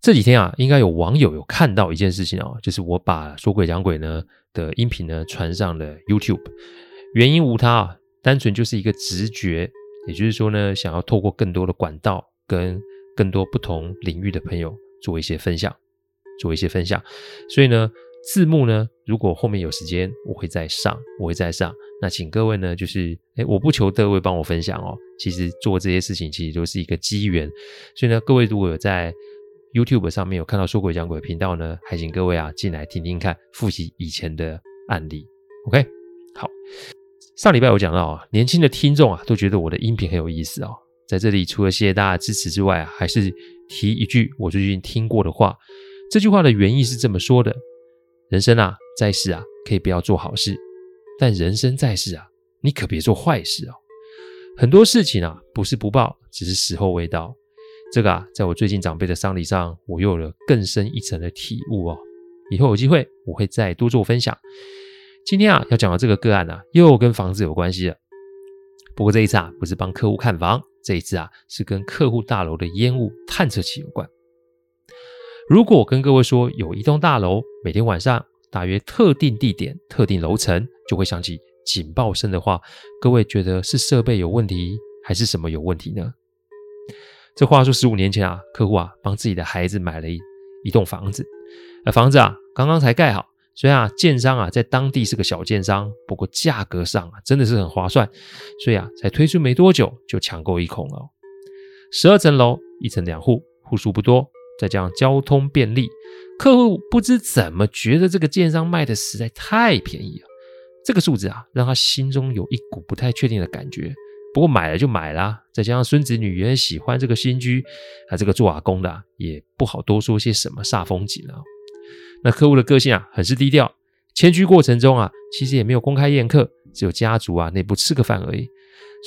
这几天啊，应该有网友有看到一件事情哦，就是我把说鬼讲鬼呢的音频呢传上了 YouTube。原因无他啊，单纯就是一个直觉，也就是说呢，想要透过更多的管道，跟更多不同领域的朋友做一些分享，做一些分享。所以呢，字幕呢，如果后面有时间，我会再上，我会再上。那请各位呢，就是哎，我不求各位帮我分享哦，其实做这些事情其实都是一个机缘。所以呢，各位如果有在 YouTube 上面有看到说鬼讲鬼频道呢，还请各位啊进来听听看，复习以前的案例。OK，好，上礼拜我讲到啊，年轻的听众啊都觉得我的音频很有意思哦。在这里除了谢谢大家支持之外啊，还是提一句我最近听过的话。这句话的原意是这么说的：人生啊在世啊可以不要做好事，但人生在世啊你可别做坏事哦。很多事情啊不是不报，只是时候未到。这个啊，在我最近长辈的丧礼上，我又有了更深一层的体悟哦。以后有机会，我会再多做分享。今天啊，要讲的这个个案啊，又跟房子有关系了。不过这一次啊，不是帮客户看房，这一次啊，是跟客户大楼的烟雾探测器有关。如果我跟各位说，有一栋大楼，每天晚上大约特定地点、特定楼层就会响起警报声的话，各位觉得是设备有问题，还是什么有问题呢？这话说十五年前啊，客户啊帮自己的孩子买了一一栋房子，呃房子啊刚刚才盖好，虽然啊建商啊在当地是个小建商，不过价格上啊真的是很划算，所以啊才推出没多久就抢购一空了。十二层楼，一层两户，户数不多，再加上交通便利，客户不知怎么觉得这个建商卖的实在太便宜了，这个数字啊让他心中有一股不太确定的感觉。不过买了就买了，再加上孙子女也很喜欢这个新居，啊，这个做瓦工的也不好多说些什么煞风景了。那客户的个性啊，很是低调，迁居过程中啊，其实也没有公开宴客，只有家族啊内部吃个饭而已。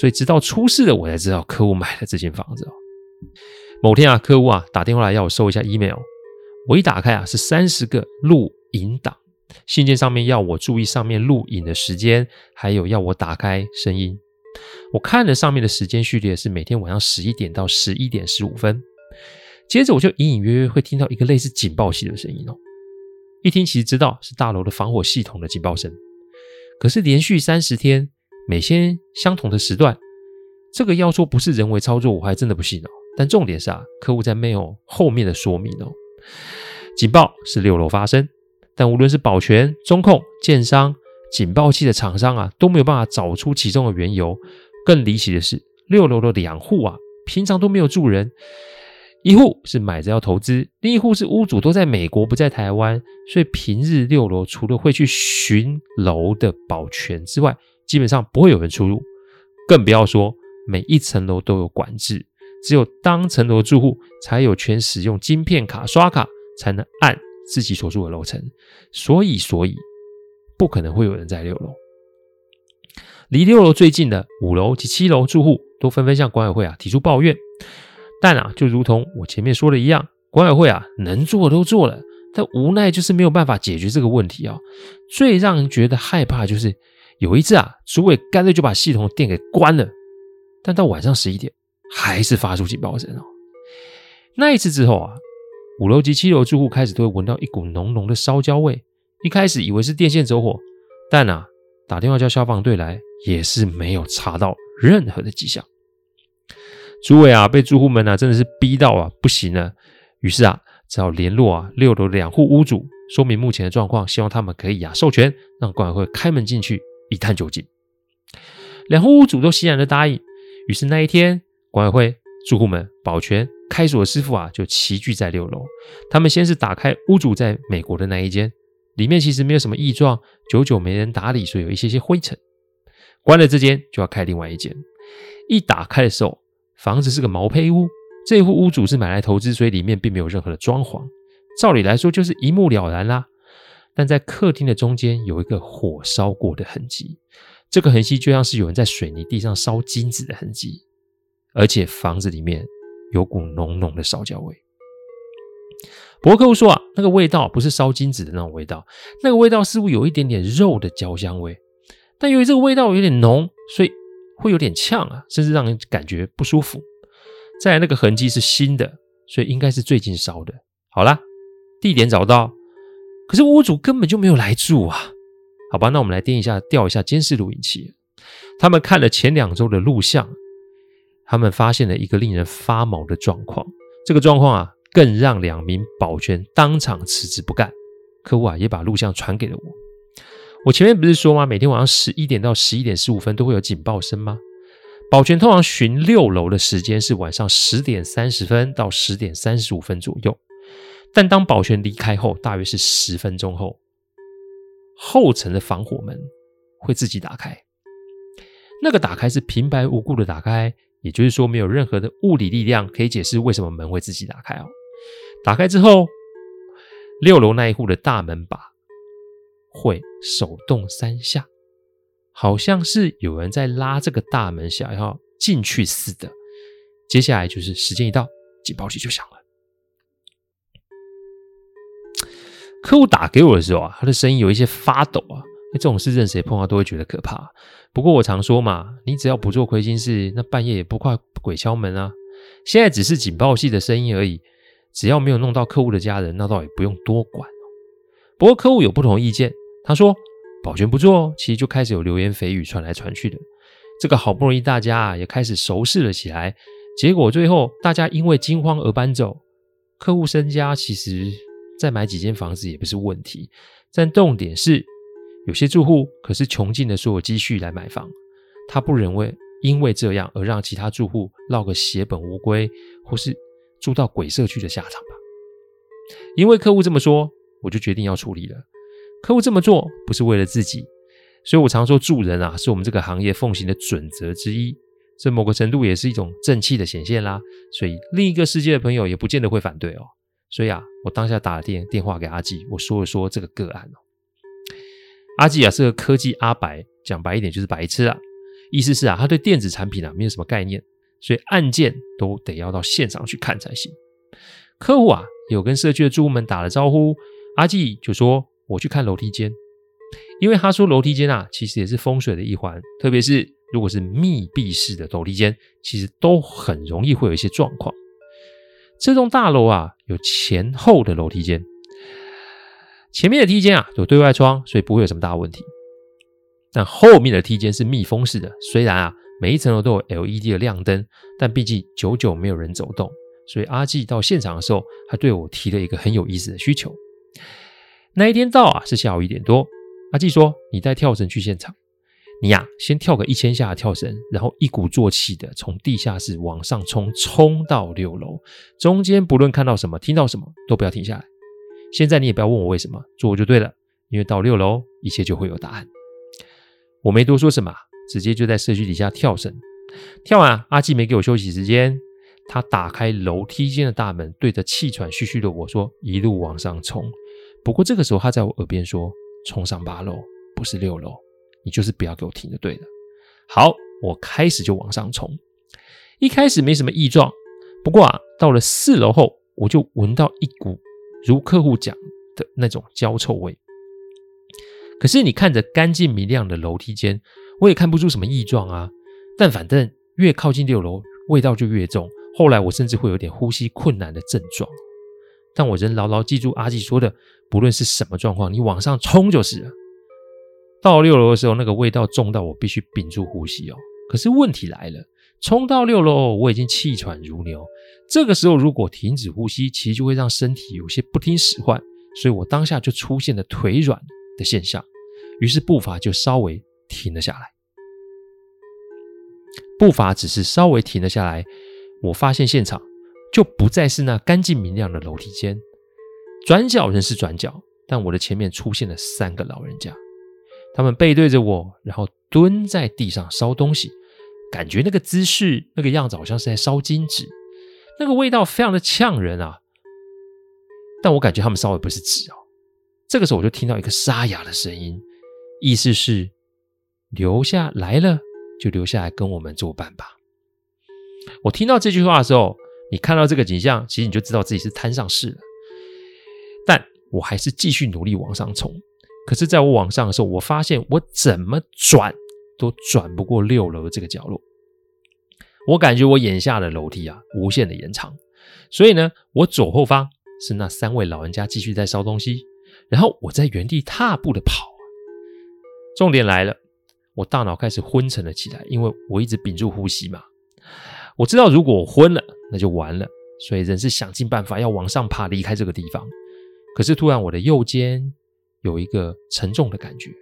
所以直到出事了，我才知道客户买了这间房子。哦某天啊，客户啊打电话来要我收一下 email，我一打开啊，是三十个录影档，信件上面要我注意上面录影的时间，还有要我打开声音。我看了上面的时间序列是每天晚上十一点到十一点十五分，接着我就隐隐约约会听到一个类似警报器的声音哦，一听其实知道是大楼的防火系统的警报声，可是连续三十天，每天相同的时段，这个要说不是人为操作，我还真的不信哦。但重点是啊，客户在 mail 后面的说明哦，警报是六楼发生，但无论是保全、中控、建商。警报器的厂商啊都没有办法找出其中的缘由。更离奇的是，六楼的两户啊，平常都没有住人，一户是买着要投资，另一户是屋主都在美国不在台湾，所以平日六楼除了会去巡楼的保全之外，基本上不会有人出入。更不要说每一层楼都有管制，只有当层楼住户才有权使用晶片卡刷卡，才能按自己所住的楼层。所以，所以。不可能会有人在六楼。离六楼最近的五楼及七楼住户都纷纷向管委会啊提出抱怨，但啊，就如同我前面说的一样，管委会啊能做的都做了，但无奈就是没有办法解决这个问题啊。最让人觉得害怕就是有一次啊，主委干脆就把系统的电给关了，但到晚上十一点还是发出警报声哦。那一次之后啊，五楼及七楼住户开始都会闻到一股浓浓的烧焦味。一开始以为是电线走火，但啊，打电话叫消防队来也是没有查到任何的迹象。主委啊，被住户们啊真的是逼到啊不行了，于是啊，只好联络啊六楼两户屋主，说明目前的状况，希望他们可以啊授权让管委会开门进去一探究竟。两户屋主都欣然的答应。于是那一天，管委会住户们保全开锁师傅啊就齐聚在六楼。他们先是打开屋主在美国的那一间，里面其实没有什么异状，久久没人打理，所以有一些些灰尘。关了这间就要开另外一间，一打开的时候，房子是个毛坯屋。这户屋主是买来投资，所以里面并没有任何的装潢。照理来说就是一目了然啦。但在客厅的中间有一个火烧过的痕迹，这个痕迹就像是有人在水泥地上烧金子的痕迹，而且房子里面有股浓浓的烧焦味。不过客户说啊，那个味道不是烧金子的那种味道，那个味道似乎有一点点肉的焦香味。但由于这个味道有点浓，所以会有点呛啊，甚至让人感觉不舒服。再来那个痕迹是新的，所以应该是最近烧的。好啦，地点找到，可是屋主根本就没有来住啊。好吧，那我们来盯一下，调一下监视录影器。他们看了前两周的录像，他们发现了一个令人发毛的状况。这个状况啊，更让两名保全当场辞职不干。客户啊，也把录像传给了我。我前面不是说吗？每天晚上十一点到十一点十五分都会有警报声吗？保全通常巡六楼的时间是晚上十点三十分到十点三十五分左右，但当保全离开后，大约是十分钟后，后层的防火门会自己打开。那个打开是平白无故的打开，也就是说没有任何的物理力量可以解释为什么门会自己打开哦。打开之后，六楼那一户的大门把。会手动三下，好像是有人在拉这个大门，想要进去似的。接下来就是时间一到，警报器就响了。客户打给我的时候啊，他的声音有一些发抖啊。那这种事任谁碰到都会觉得可怕。不过我常说嘛，你只要不做亏心事，那半夜也不怕鬼敲门啊。现在只是警报器的声音而已，只要没有弄到客户的家人，那倒也不用多管。不过客户有不同意见，他说保全不做，其实就开始有流言蜚语传来传去的。这个好不容易大家啊也开始熟识了起来，结果最后大家因为惊慌而搬走。客户身家其实再买几间房子也不是问题，但重点是有些住户可是穷尽了所有积蓄来买房，他不认为因为这样而让其他住户落个血本无归，或是住到鬼社区的下场吧。因为客户这么说。我就决定要处理了。客户这么做不是为了自己，所以我常说助人啊，是我们这个行业奉行的准则之一。这某个程度也是一种正气的显现啦。所以另一个世界的朋友也不见得会反对哦。所以啊，我当下打了电电话给阿纪，我说了说这个个案哦。阿纪啊是个科技阿白，讲白一点就是白痴啊。意思是啊，他对电子产品啊没有什么概念，所以案件都得要到现场去看才行。客户啊有跟社区的住户们打了招呼。阿纪就说：“我去看楼梯间，因为他说楼梯间啊，其实也是风水的一环，特别是如果是密闭式的楼梯间，其实都很容易会有一些状况。这栋大楼啊，有前后的楼梯间，前面的梯间啊有对外窗，所以不会有什么大问题。但后面的梯间是密封式的，虽然啊每一层楼都有 LED 的亮灯，但毕竟久久没有人走动，所以阿纪到现场的时候，他对我提了一个很有意思的需求。”那一天到啊，是下午一点多。阿纪说：“你带跳绳去现场，你呀、先跳个一千下的跳绳，然后一鼓作气的从地下室往上冲，冲到六楼。中间不论看到什么、听到什么，都不要停下来。现在你也不要问我为什么，做就对了。因为到六楼，一切就会有答案。”我没多说什么，直接就在社区底下跳绳。跳完，阿纪没给我休息时间，他打开楼梯间的大门，对着气喘吁吁的我说：“一路往上冲。”不过这个时候，他在我耳边说：“冲上八楼，不是六楼，你就是不要给我停就对了。”好，我开始就往上冲。一开始没什么异状，不过啊，到了四楼后，我就闻到一股如客户讲的那种焦臭味。可是你看着干净明亮的楼梯间，我也看不出什么异状啊。但反正越靠近六楼，味道就越重。后来我甚至会有点呼吸困难的症状。但我仍牢牢记住阿纪说的，不论是什么状况，你往上冲就是了。到六楼的时候，那个味道重到我必须屏住呼吸哦。可是问题来了，冲到六楼，我已经气喘如牛。这个时候如果停止呼吸，其实就会让身体有些不听使唤，所以我当下就出现了腿软的现象，于是步伐就稍微停了下来。步伐只是稍微停了下来，我发现现场就不再是那干净明亮的楼梯间，转角仍是转角，但我的前面出现了三个老人家，他们背对着我，然后蹲在地上烧东西，感觉那个姿势、那个样子好像是在烧金纸，那个味道非常的呛人啊！但我感觉他们烧的不是纸哦。这个时候我就听到一个沙哑的声音，意思是留下来了。就留下来跟我们作伴吧。我听到这句话的时候，你看到这个景象，其实你就知道自己是摊上事了。但我还是继续努力往上冲。可是，在我往上的时候，我发现我怎么转都转不过六楼的这个角落。我感觉我眼下的楼梯啊，无限的延长。所以呢，我左后方是那三位老人家继续在烧东西，然后我在原地踏步的跑。重点来了。我大脑开始昏沉了起来，因为我一直屏住呼吸嘛。我知道如果我昏了，那就完了，所以仍是想尽办法要往上爬，离开这个地方。可是突然，我的右肩有一个沉重的感觉。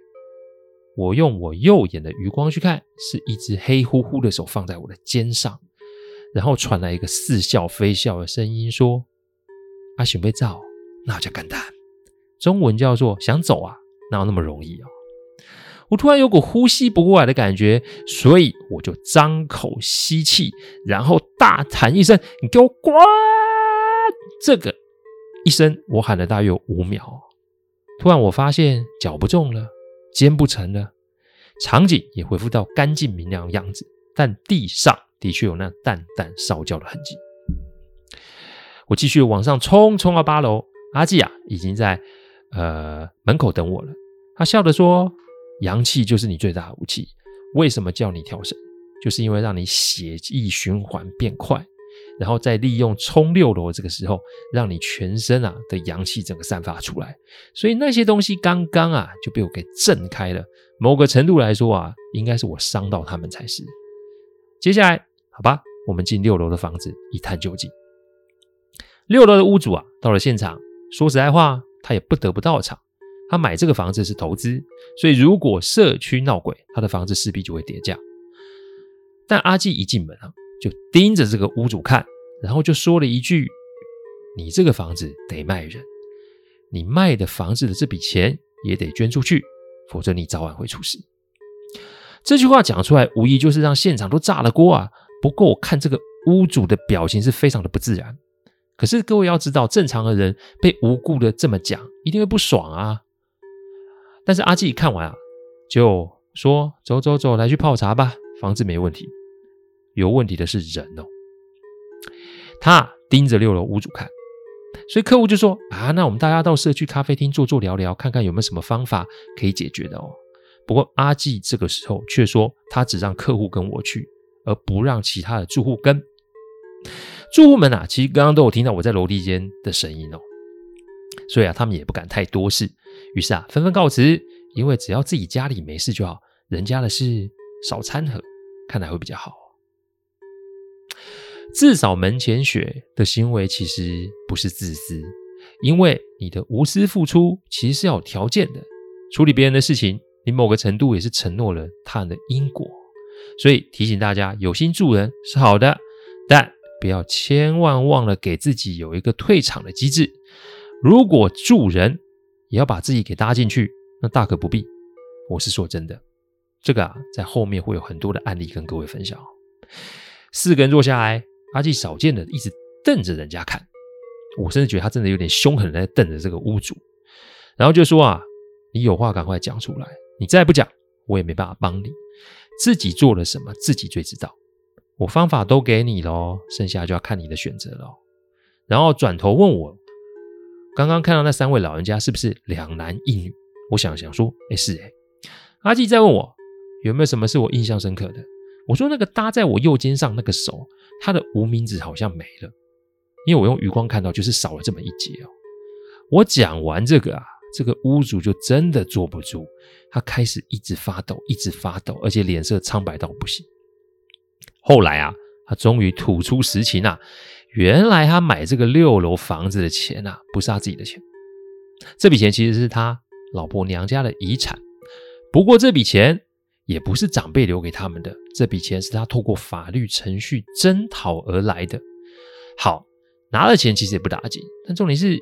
我用我右眼的余光去看，是一只黑乎乎的手放在我的肩上，然后传来一个似笑非笑的声音说：“阿想被照，那叫简单。中文叫做想走啊，哪有那么容易啊？”我突然有股呼吸不过来的感觉，所以我就张口吸气，然后大喊一声：“你给我滚！”这个一声，我喊了大约五秒。突然，我发现脚不重了，肩不沉了，场景也恢复到干净明亮的样子，但地上的确有那淡淡烧焦的痕迹。我继续往上冲，冲到八楼，阿纪啊已经在呃门口等我了。他笑着说。阳气就是你最大的武器。为什么叫你跳绳？就是因为让你血液循环变快，然后再利用冲六楼这个时候，让你全身啊的阳气整个散发出来。所以那些东西刚刚啊就被我给震开了。某个程度来说啊，应该是我伤到他们才是。接下来，好吧，我们进六楼的房子一探究竟。六楼的屋主啊到了现场，说实在话，他也不得不到场。他买这个房子是投资，所以如果社区闹鬼，他的房子势必就会跌价。但阿纪一进门啊，就盯着这个屋主看，然后就说了一句：“你这个房子得卖人，你卖的房子的这笔钱也得捐出去，否则你早晚会出事。”这句话讲出来，无疑就是让现场都炸了锅啊！不过我看这个屋主的表情是非常的不自然。可是各位要知道，正常的人被无故的这么讲，一定会不爽啊！但是阿纪看完啊，就说：“走走走，来去泡茶吧。房子没问题，有问题的是人哦。”他盯着六楼屋主看，所以客户就说：“啊，那我们大家到社区咖啡厅坐坐聊聊，看看有没有什么方法可以解决的哦。”不过阿纪这个时候却说：“他只让客户跟我去，而不让其他的住户跟。”住户们啊，其实刚刚都有听到我在楼梯间的声音哦，所以啊，他们也不敢太多事。于是啊，纷纷告辞，因为只要自己家里没事就好，人家的事少掺和，看来会比较好。自扫门前雪的行为其实不是自私，因为你的无私付出其实是要有条件的。处理别人的事情，你某个程度也是承诺了他人的因果。所以提醒大家，有心助人是好的，但不要千万忘了给自己有一个退场的机制。如果助人，也要把自己给搭进去，那大可不必。我是说真的，这个啊，在后面会有很多的案例跟各位分享。四个人坐下来，阿纪少见的一直瞪着人家看，我甚至觉得他真的有点凶狠的在瞪着这个屋主，然后就说啊，你有话赶快讲出来，你再不讲，我也没办法帮你。自己做了什么，自己最知道。我方法都给你喽，剩下就要看你的选择喽。然后转头问我。刚刚看到那三位老人家是不是两男一女？我想想说，哎，是哎。阿纪在问我有没有什么是我印象深刻的。我说那个搭在我右肩上那个手，他的无名指好像没了，因为我用余光看到就是少了这么一截哦。我讲完这个啊，这个屋主就真的坐不住，他开始一直发抖，一直发抖，而且脸色苍白到不行。后来啊，他终于吐出实情啊，原来他买这个六楼房子的钱啊，不是他自己的钱，这笔钱其实是他老婆娘家的遗产。不过这笔钱也不是长辈留给他们的，这笔钱是他透过法律程序征讨而来的。好，拿了钱其实也不打紧，但重点是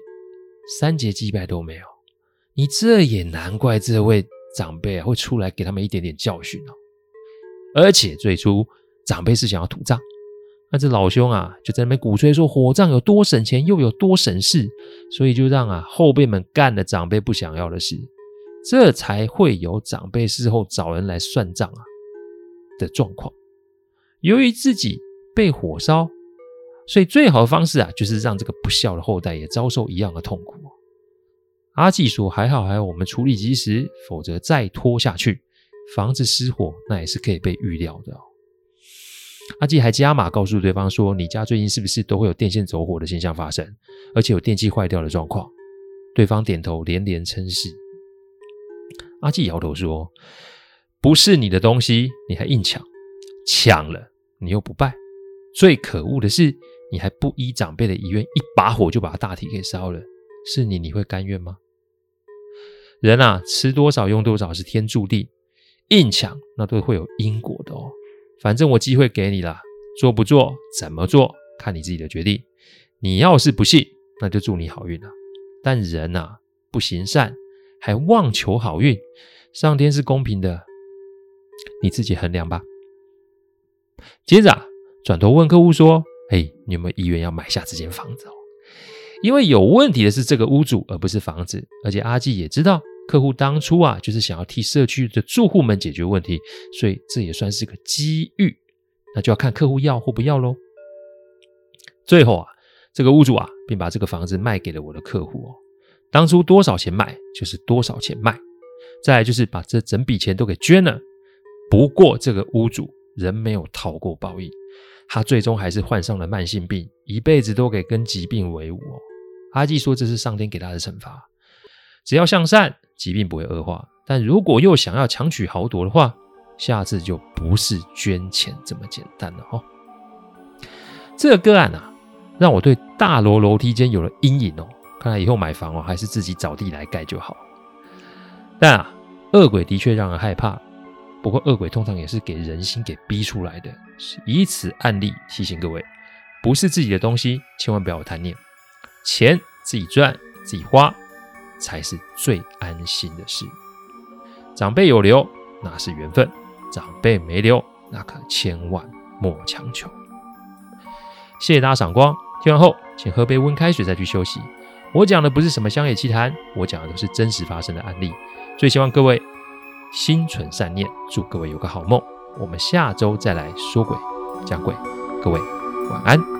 三节祭拜都没有，你这也难怪这位长辈啊会出来给他们一点点教训哦。而且最初长辈是想要土葬，那这老兄啊就在那边鼓吹说火葬有多省钱又有多省事，所以就让啊后辈们干了长辈不想要的事，这才会有长辈事后找人来算账啊的状况。由于自己被火烧，所以最好的方式啊就是让这个不孝的后代也遭受一样的痛苦。阿纪说：“还好还好，我们处理及时，否则再拖下去。”房子失火，那也是可以被预料的。阿纪还加码告诉对方说：“你家最近是不是都会有电线走火的现象发生，而且有电器坏掉的状况？”对方点头连连称是。阿纪摇头说：“不是你的东西，你还硬抢，抢了你又不拜，最可恶的是你还不依长辈的遗愿，一把火就把大体给烧了。是你，你会甘愿吗？人啊，吃多少用多少是天注定。”硬抢那都会有因果的哦。反正我机会给你了，做不做，怎么做，看你自己的决定。你要是不信，那就祝你好运了。但人呐、啊，不行善，还妄求好运，上天是公平的，你自己衡量吧。接着啊，转头问客户说：“嘿，你有没有意愿要买下这间房子哦？因为有问题的是这个屋主，而不是房子。而且阿纪也知道。”客户当初啊，就是想要替社区的住户们解决问题，所以这也算是个机遇。那就要看客户要或不要喽。最后啊，这个屋主啊，便把这个房子卖给了我的客户哦。当初多少钱买，就是多少钱卖。再来就是把这整笔钱都给捐了。不过这个屋主人没有逃过报应，他最终还是患上了慢性病，一辈子都给跟疾病为伍哦。阿纪说这是上天给他的惩罚，只要向善。疾病不会恶化，但如果又想要强取豪夺的话，下次就不是捐钱这么简单了哦。这个个案啊，让我对大楼楼梯间有了阴影哦。看来以后买房哦，还是自己找地来盖就好。但啊，恶鬼的确让人害怕，不过恶鬼通常也是给人心给逼出来的。以此案例提醒各位，不是自己的东西，千万不要贪念，钱自己赚自己花。才是最安心的事。长辈有留，那是缘分；长辈没留，那可千万莫强求。谢谢大家赏光，听完后请喝杯温开水再去休息。我讲的不是什么乡野奇谈，我讲的都是真实发生的案例。最希望各位心存善念，祝各位有个好梦。我们下周再来说鬼讲鬼，各位晚安。